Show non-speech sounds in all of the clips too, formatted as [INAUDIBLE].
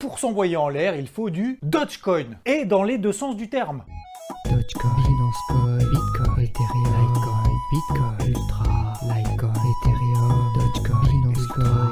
Pour s'envoyer en l'air, il faut du Dogecoin. Et dans les deux sens du terme. Dogecoin, Binance Coin, Bitcoin, Ethereum, Litecoin, Bitcoin, Ultra, Litecoin, Ethereum, Dogecoin, Binance Coin.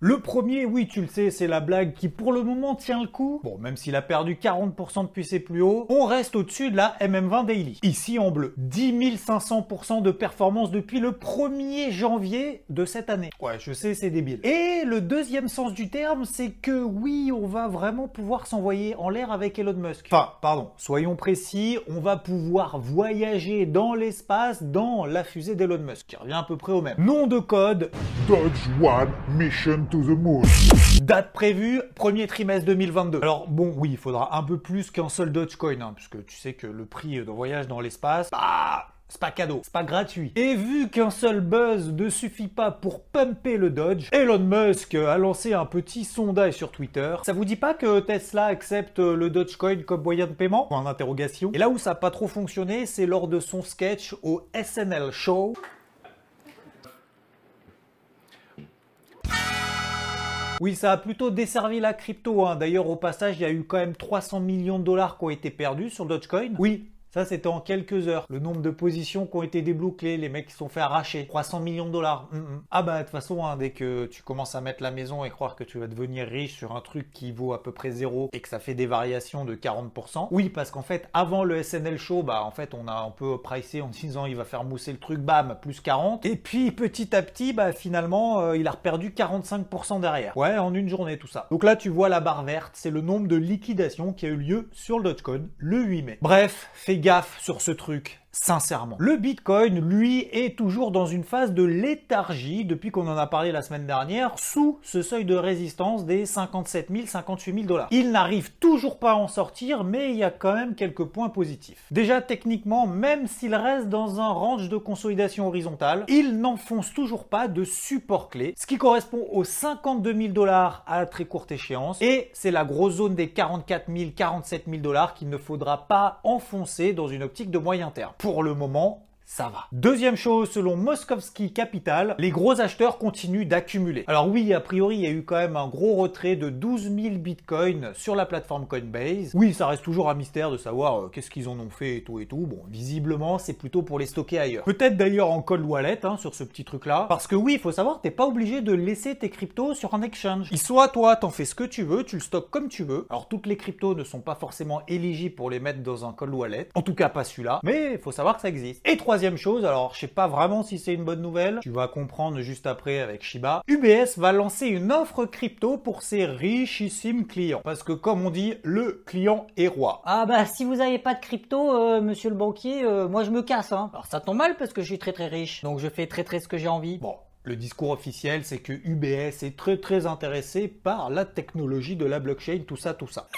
Le premier, oui, tu le sais, c'est la blague qui pour le moment tient le coup. Bon, même s'il a perdu 40% depuis ses plus hauts, on reste au-dessus de la MM20 Daily. Ici en bleu, 10 500% de performance depuis le 1er janvier de cette année. Ouais, je sais, c'est débile. Et le deuxième sens du terme, c'est que oui, on va vraiment pouvoir s'envoyer en l'air avec Elon Musk. Enfin, pardon, soyons précis, on va pouvoir voyager dans l'espace dans la fusée d'Elon Musk, qui revient à peu près au même. Nom de code, Dodge One Mission Date prévue, premier trimestre 2022. Alors bon, oui, il faudra un peu plus qu'un seul Dogecoin, hein, puisque tu sais que le prix d'un voyage dans l'espace, bah, c'est pas cadeau, c'est pas gratuit. Et vu qu'un seul buzz ne suffit pas pour pumper le Dodge, Elon Musk a lancé un petit sondage sur Twitter. Ça vous dit pas que Tesla accepte le Dogecoin comme moyen de paiement? Point d'interrogation. Et là où ça a pas trop fonctionné, c'est lors de son sketch au SNL Show. Oui, ça a plutôt desservi la crypto. hein. D'ailleurs, au passage, il y a eu quand même 300 millions de dollars qui ont été perdus sur Dogecoin. Oui. Ça, c'était en quelques heures. Le nombre de positions qui ont été débloquées, les mecs qui sont fait arracher. 300 millions de dollars. Mm, mm. Ah bah, de toute façon, hein, dès que tu commences à mettre la maison et croire que tu vas devenir riche sur un truc qui vaut à peu près zéro et que ça fait des variations de 40%. Oui, parce qu'en fait, avant le SNL Show, bah, en fait, on a un peu pricé en disant il va faire mousser le truc, bam, plus 40. Et puis, petit à petit, bah, finalement, euh, il a perdu 45% derrière. Ouais, en une journée, tout ça. Donc là, tu vois la barre verte, c'est le nombre de liquidations qui a eu lieu sur le Dogecoin le 8 mai. Bref, fais gaffe sur ce truc. Sincèrement. Le Bitcoin, lui, est toujours dans une phase de léthargie depuis qu'on en a parlé la semaine dernière, sous ce seuil de résistance des 57 000, 58 000 dollars. Il n'arrive toujours pas à en sortir, mais il y a quand même quelques points positifs. Déjà, techniquement, même s'il reste dans un range de consolidation horizontale, il n'enfonce toujours pas de support clé, ce qui correspond aux 52 000 dollars à très courte échéance, et c'est la grosse zone des 44 000, 47 000 dollars qu'il ne faudra pas enfoncer dans une optique de moyen terme. Pour le moment, ça va. Deuxième chose, selon Moskovski Capital, les gros acheteurs continuent d'accumuler. Alors oui, a priori, il y a eu quand même un gros retrait de 12 000 bitcoins sur la plateforme Coinbase. Oui, ça reste toujours un mystère de savoir euh, qu'est-ce qu'ils en ont fait et tout et tout. Bon, visiblement, c'est plutôt pour les stocker ailleurs. Peut-être d'ailleurs en cold wallet hein, sur ce petit truc-là. Parce que oui, il faut savoir, t'es pas obligé de laisser tes cryptos sur un exchange. Il soit toi, t'en fais ce que tu veux, tu le stockes comme tu veux. Alors toutes les cryptos ne sont pas forcément éligibles pour les mettre dans un cold wallet. En tout cas, pas celui-là. Mais il faut savoir que ça existe. Et troisième chose, alors je sais pas vraiment si c'est une bonne nouvelle, tu vas comprendre juste après avec Shiba, UBS va lancer une offre crypto pour ses richissimes clients. Parce que comme on dit, le client est roi. Ah bah si vous avez pas de crypto, euh, monsieur le banquier, euh, moi je me casse. Hein. Alors ça tombe mal parce que je suis très très riche, donc je fais très très ce que j'ai envie. Bon, le discours officiel, c'est que UBS est très très intéressé par la technologie de la blockchain, tout ça, tout ça.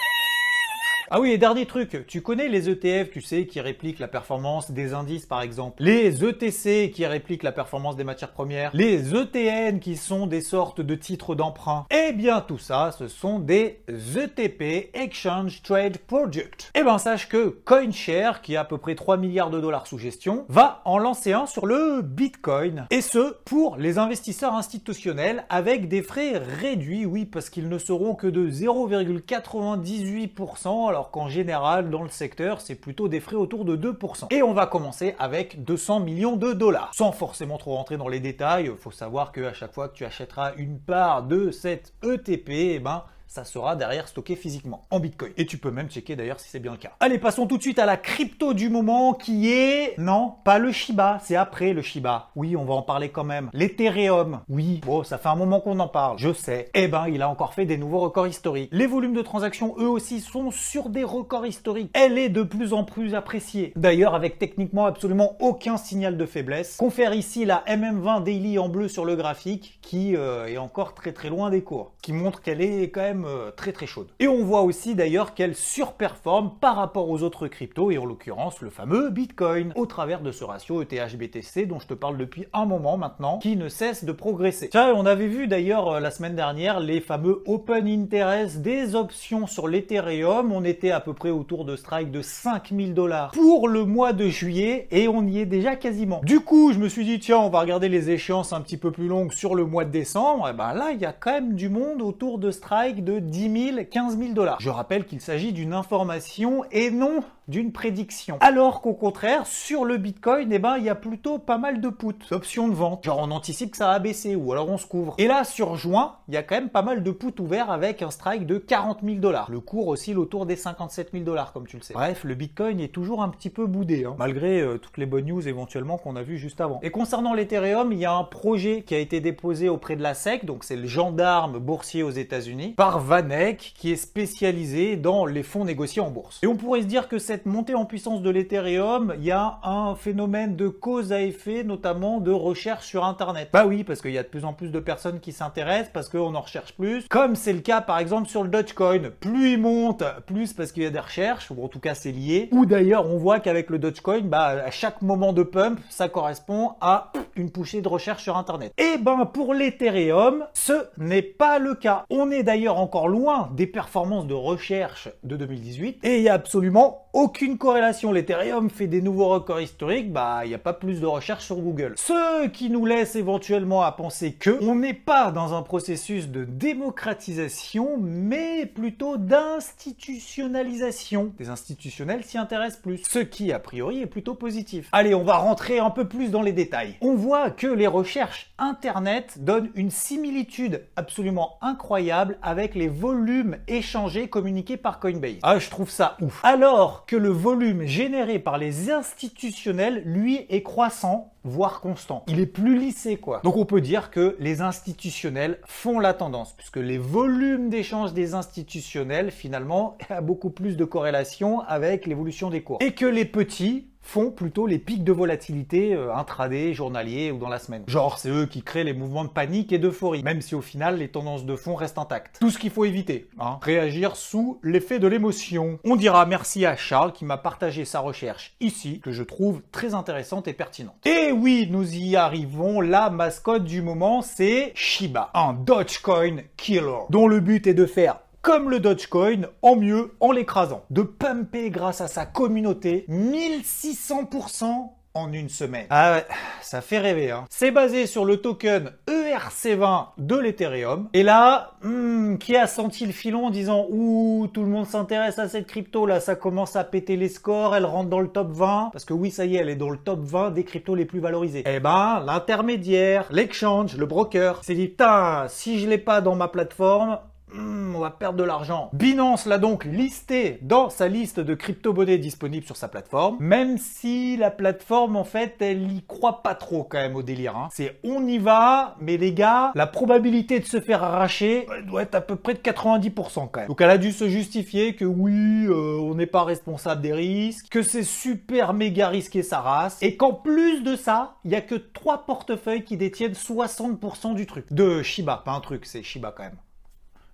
Ah oui, et dernier truc, tu connais les ETF, tu sais, qui répliquent la performance des indices par exemple. Les ETC qui répliquent la performance des matières premières. Les ETN qui sont des sortes de titres d'emprunt. Eh bien tout ça, ce sont des ETP, Exchange Trade Project. Eh ben sache que CoinShare, qui a à peu près 3 milliards de dollars sous gestion, va en lancer un sur le Bitcoin. Et ce, pour les investisseurs institutionnels avec des frais réduits, oui, parce qu'ils ne seront que de 0,98%, alors qu'en général, dans le secteur, c'est plutôt des frais autour de 2%. Et on va commencer avec 200 millions de dollars. Sans forcément trop rentrer dans les détails, faut savoir que à chaque fois que tu achèteras une part de cette ETP, eh ben, ça sera derrière stocké physiquement en Bitcoin. Et tu peux même checker d'ailleurs si c'est bien le cas. Allez, passons tout de suite à la crypto du moment qui est... Non, pas le Shiba, c'est après le Shiba. Oui, on va en parler quand même. L'Ethereum. Oui, bon, ça fait un moment qu'on en parle, je sais. Eh ben, il a encore fait des nouveaux records historiques. Les volumes de transactions, eux aussi, sont sur des records historiques. Elle est de plus en plus appréciée. D'ailleurs, avec techniquement absolument aucun signal de faiblesse. Confère ici la MM20 Daily en bleu sur le graphique, qui euh, est encore très très loin des cours. Qui montre qu'elle est quand même euh, très très chaude. Et on voit aussi d'ailleurs qu'elle surperforme par rapport aux autres cryptos, et en l'occurrence le fameux Bitcoin, au travers de ce ratio ETH-BTC dont je te parle depuis un moment maintenant, qui ne cesse de progresser. Tiens, on avait vu d'ailleurs euh, la semaine dernière les fameux Open Interest des options sur l'Ethereum. On était à peu près autour de strike de 5000 dollars pour le mois de juillet, et on y est déjà quasiment. Du coup, je me suis dit, tiens, on va regarder les échéances un petit peu plus longues sur le mois de décembre. Et ben là, il y a quand même du monde autour de strike de 10 000, 15 000 dollars. Je rappelle qu'il s'agit d'une information et non d'une prédiction. Alors qu'au contraire, sur le Bitcoin, eh ben, il y a plutôt pas mal de puts, d'options de vente. Genre, on anticipe que ça va baisser ou alors on se couvre. Et là, sur juin, il y a quand même pas mal de puts ouverts avec un strike de 40 000 dollars. Le cours oscille autour des 57 000 dollars, comme tu le sais. Bref, le Bitcoin est toujours un petit peu boudé, hein, malgré euh, toutes les bonnes news éventuellement qu'on a vues juste avant. Et concernant l'Ethereum, il y a un projet qui a été déposé auprès de la SEC, donc c'est le gendarme boursier aux États-Unis, par Vanek, qui est spécialisé dans les fonds négociés en bourse. Et on pourrait se dire que cette montée en puissance de l'Ethereum, il y a un phénomène de cause à effet, notamment de recherche sur Internet. Bah oui, parce qu'il y a de plus en plus de personnes qui s'intéressent, parce qu'on en recherche plus, comme c'est le cas par exemple sur le Dogecoin. Plus il monte, plus parce qu'il y a des recherches, ou en tout cas c'est lié. Ou d'ailleurs, on voit qu'avec le Dogecoin, bah, à chaque moment de pump, ça correspond à une poussée de recherche sur Internet. Et ben pour l'Ethereum, ce n'est pas le cas. On est d'ailleurs encore loin des performances de recherche de 2018, et il y a absolument aucune corrélation. L'Ethereum fait des nouveaux records historiques, bah il n'y a pas plus de recherche sur Google. Ce qui nous laisse éventuellement à penser que on n'est pas dans un processus de démocratisation, mais plutôt d'institutionnalisation. Des institutionnels s'y intéressent plus, ce qui a priori est plutôt positif. Allez, on va rentrer un peu plus dans les détails. On voit que les recherches internet donnent une similitude absolument incroyable avec les volumes échangés communiqués par Coinbase. Ah, je trouve ça ouf. Alors que le volume généré par les institutionnels, lui, est croissant, voire constant. Il est plus lissé, quoi. Donc on peut dire que les institutionnels font la tendance, puisque les volumes d'échange des institutionnels, finalement, [LAUGHS] a beaucoup plus de corrélation avec l'évolution des cours. Et que les petits, font plutôt les pics de volatilité euh, intraday, journalier ou dans la semaine. Genre, c'est eux qui créent les mouvements de panique et d'euphorie, même si au final les tendances de fond restent intactes. Tout ce qu'il faut éviter, hein, réagir sous l'effet de l'émotion. On dira merci à Charles qui m'a partagé sa recherche ici, que je trouve très intéressante et pertinente. Et oui, nous y arrivons, la mascotte du moment c'est Shiba, un Dogecoin killer, dont le but est de faire comme le Dogecoin, en mieux en l'écrasant. De pumper grâce à sa communauté 1600% en une semaine. Ah ouais, ça fait rêver. Hein. C'est basé sur le token ERC20 de l'Ethereum. Et là, hmm, qui a senti le filon en disant ouh, tout le monde s'intéresse à cette crypto là, ça commence à péter les scores, elle rentre dans le top 20 parce que oui, ça y est, elle est dans le top 20 des cryptos les plus valorisées. Eh ben, l'intermédiaire, l'exchange, le broker, s'est dit putain, si je l'ai pas dans ma plateforme, Hmm, on va perdre de l'argent. Binance l'a donc listé dans sa liste de crypto-monnaies disponibles sur sa plateforme, même si la plateforme, en fait, elle y croit pas trop quand même au délire. Hein. C'est on y va, mais les gars, la probabilité de se faire arracher doit être à peu près de 90% quand même. Donc elle a dû se justifier que oui, euh, on n'est pas responsable des risques, que c'est super méga risqué sa race, et qu'en plus de ça, il y a que trois portefeuilles qui détiennent 60% du truc. De Shiba, pas un truc, c'est Shiba quand même.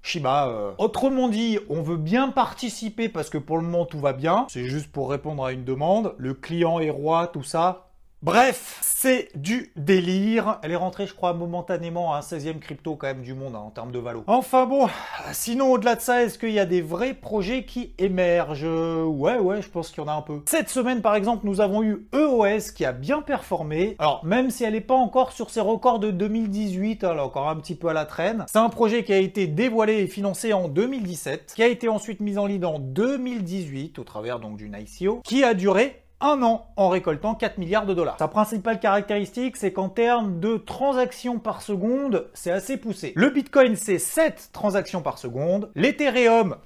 Shiba. Euh. Autrement dit, on veut bien participer parce que pour le moment tout va bien. C'est juste pour répondre à une demande. Le client est roi, tout ça. Bref, c'est du délire. Elle est rentrée, je crois, momentanément à un 16e crypto quand même du monde hein, en termes de valo. Enfin bon, sinon au-delà de ça, est-ce qu'il y a des vrais projets qui émergent? Ouais, ouais, je pense qu'il y en a un peu. Cette semaine, par exemple, nous avons eu EOS qui a bien performé. Alors, même si elle n'est pas encore sur ses records de 2018, elle est encore un petit peu à la traîne. C'est un projet qui a été dévoilé et financé en 2017, qui a été ensuite mis en ligne en 2018 au travers donc d'une ICO, qui a duré un an en récoltant 4 milliards de dollars. Sa principale caractéristique, c'est qu'en termes de transactions par seconde, c'est assez poussé. Le Bitcoin, c'est 7 transactions par seconde. L'Ethereum,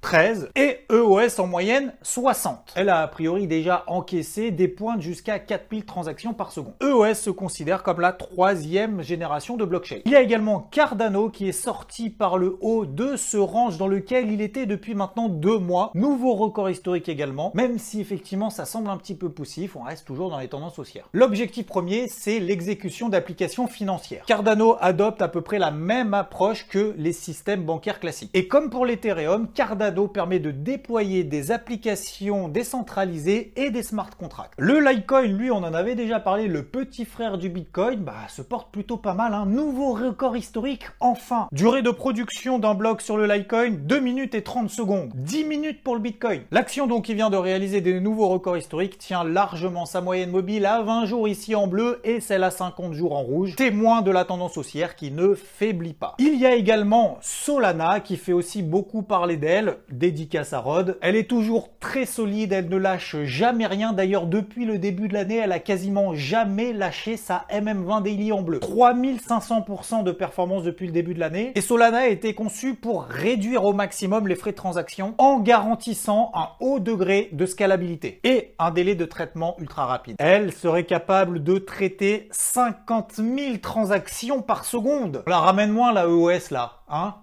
13 et EOS en moyenne 60. Elle a a priori déjà encaissé des pointes jusqu'à 4000 transactions par seconde. EOS se considère comme la troisième génération de blockchain. Il y a également Cardano qui est sorti par le haut de ce range dans lequel il était depuis maintenant deux mois. Nouveau record historique également, même si effectivement ça semble un petit peu poussif, on reste toujours dans les tendances haussières. L'objectif premier, c'est l'exécution d'applications financières. Cardano adopte à peu près la même approche que les systèmes bancaires classiques. Et comme pour l'Ethereum, Cardano permet de déployer des applications décentralisées et des smart contracts. Le Litecoin, lui, on en avait déjà parlé, le petit frère du Bitcoin, bah, se porte plutôt pas mal. Un nouveau record historique, enfin. Durée de production d'un bloc sur le Litecoin, 2 minutes et 30 secondes. 10 minutes pour le Bitcoin. L'action donc qui vient de réaliser des nouveaux records historiques tient largement sa moyenne mobile à 20 jours ici en bleu et celle à 50 jours en rouge, témoin de la tendance haussière qui ne faiblit pas. Il y a également Solana qui fait aussi beaucoup parler d'elle, dédicace à Rod. Elle est toujours très solide, elle ne lâche jamais rien. D'ailleurs, depuis le début de l'année, elle a quasiment jamais lâché sa MM20 Daily en bleu. 3500% de performance depuis le début de l'année. Et Solana a été conçu pour réduire au maximum les frais de transaction en garantissant un haut degré de scalabilité et un délai de traitement ultra rapide. Elle serait capable de traiter 50 000 transactions par seconde. La ramène moins la EOS là, hein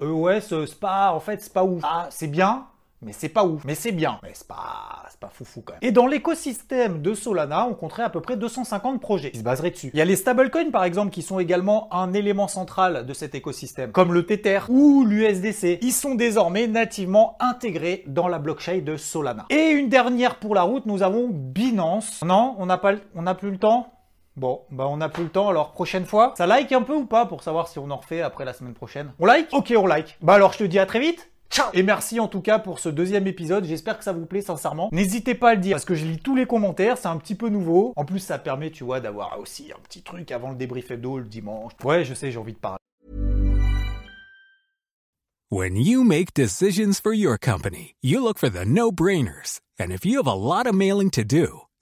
EOS, euh, c'est pas, en fait, c'est pas ouf. Ah, c'est bien, mais c'est pas ouf. Mais c'est bien, mais c'est pas, c'est pas foufou quand même. Et dans l'écosystème de Solana, on compterait à peu près 250 projets qui se baseraient dessus. Il y a les stablecoins par exemple qui sont également un élément central de cet écosystème, comme le Tether ou l'USDC. Ils sont désormais nativement intégrés dans la blockchain de Solana. Et une dernière pour la route, nous avons Binance. Non, on n'a pas, on n'a plus le temps. Bon, bah on n'a plus le temps, alors prochaine fois, ça like un peu ou pas pour savoir si on en refait après la semaine prochaine? On like? Ok, on like. Bah alors je te dis à très vite Ciao Et merci en tout cas pour ce deuxième épisode, j'espère que ça vous plaît sincèrement. N'hésitez pas à le dire parce que je lis tous les commentaires, c'est un petit peu nouveau. En plus ça permet, tu vois, d'avoir aussi un petit truc avant le débrief hebdo le dimanche. Ouais, je sais, j'ai envie de parler. When you make decisions for your company, you look for the no-brainers. And if you have a lot of mailing to do,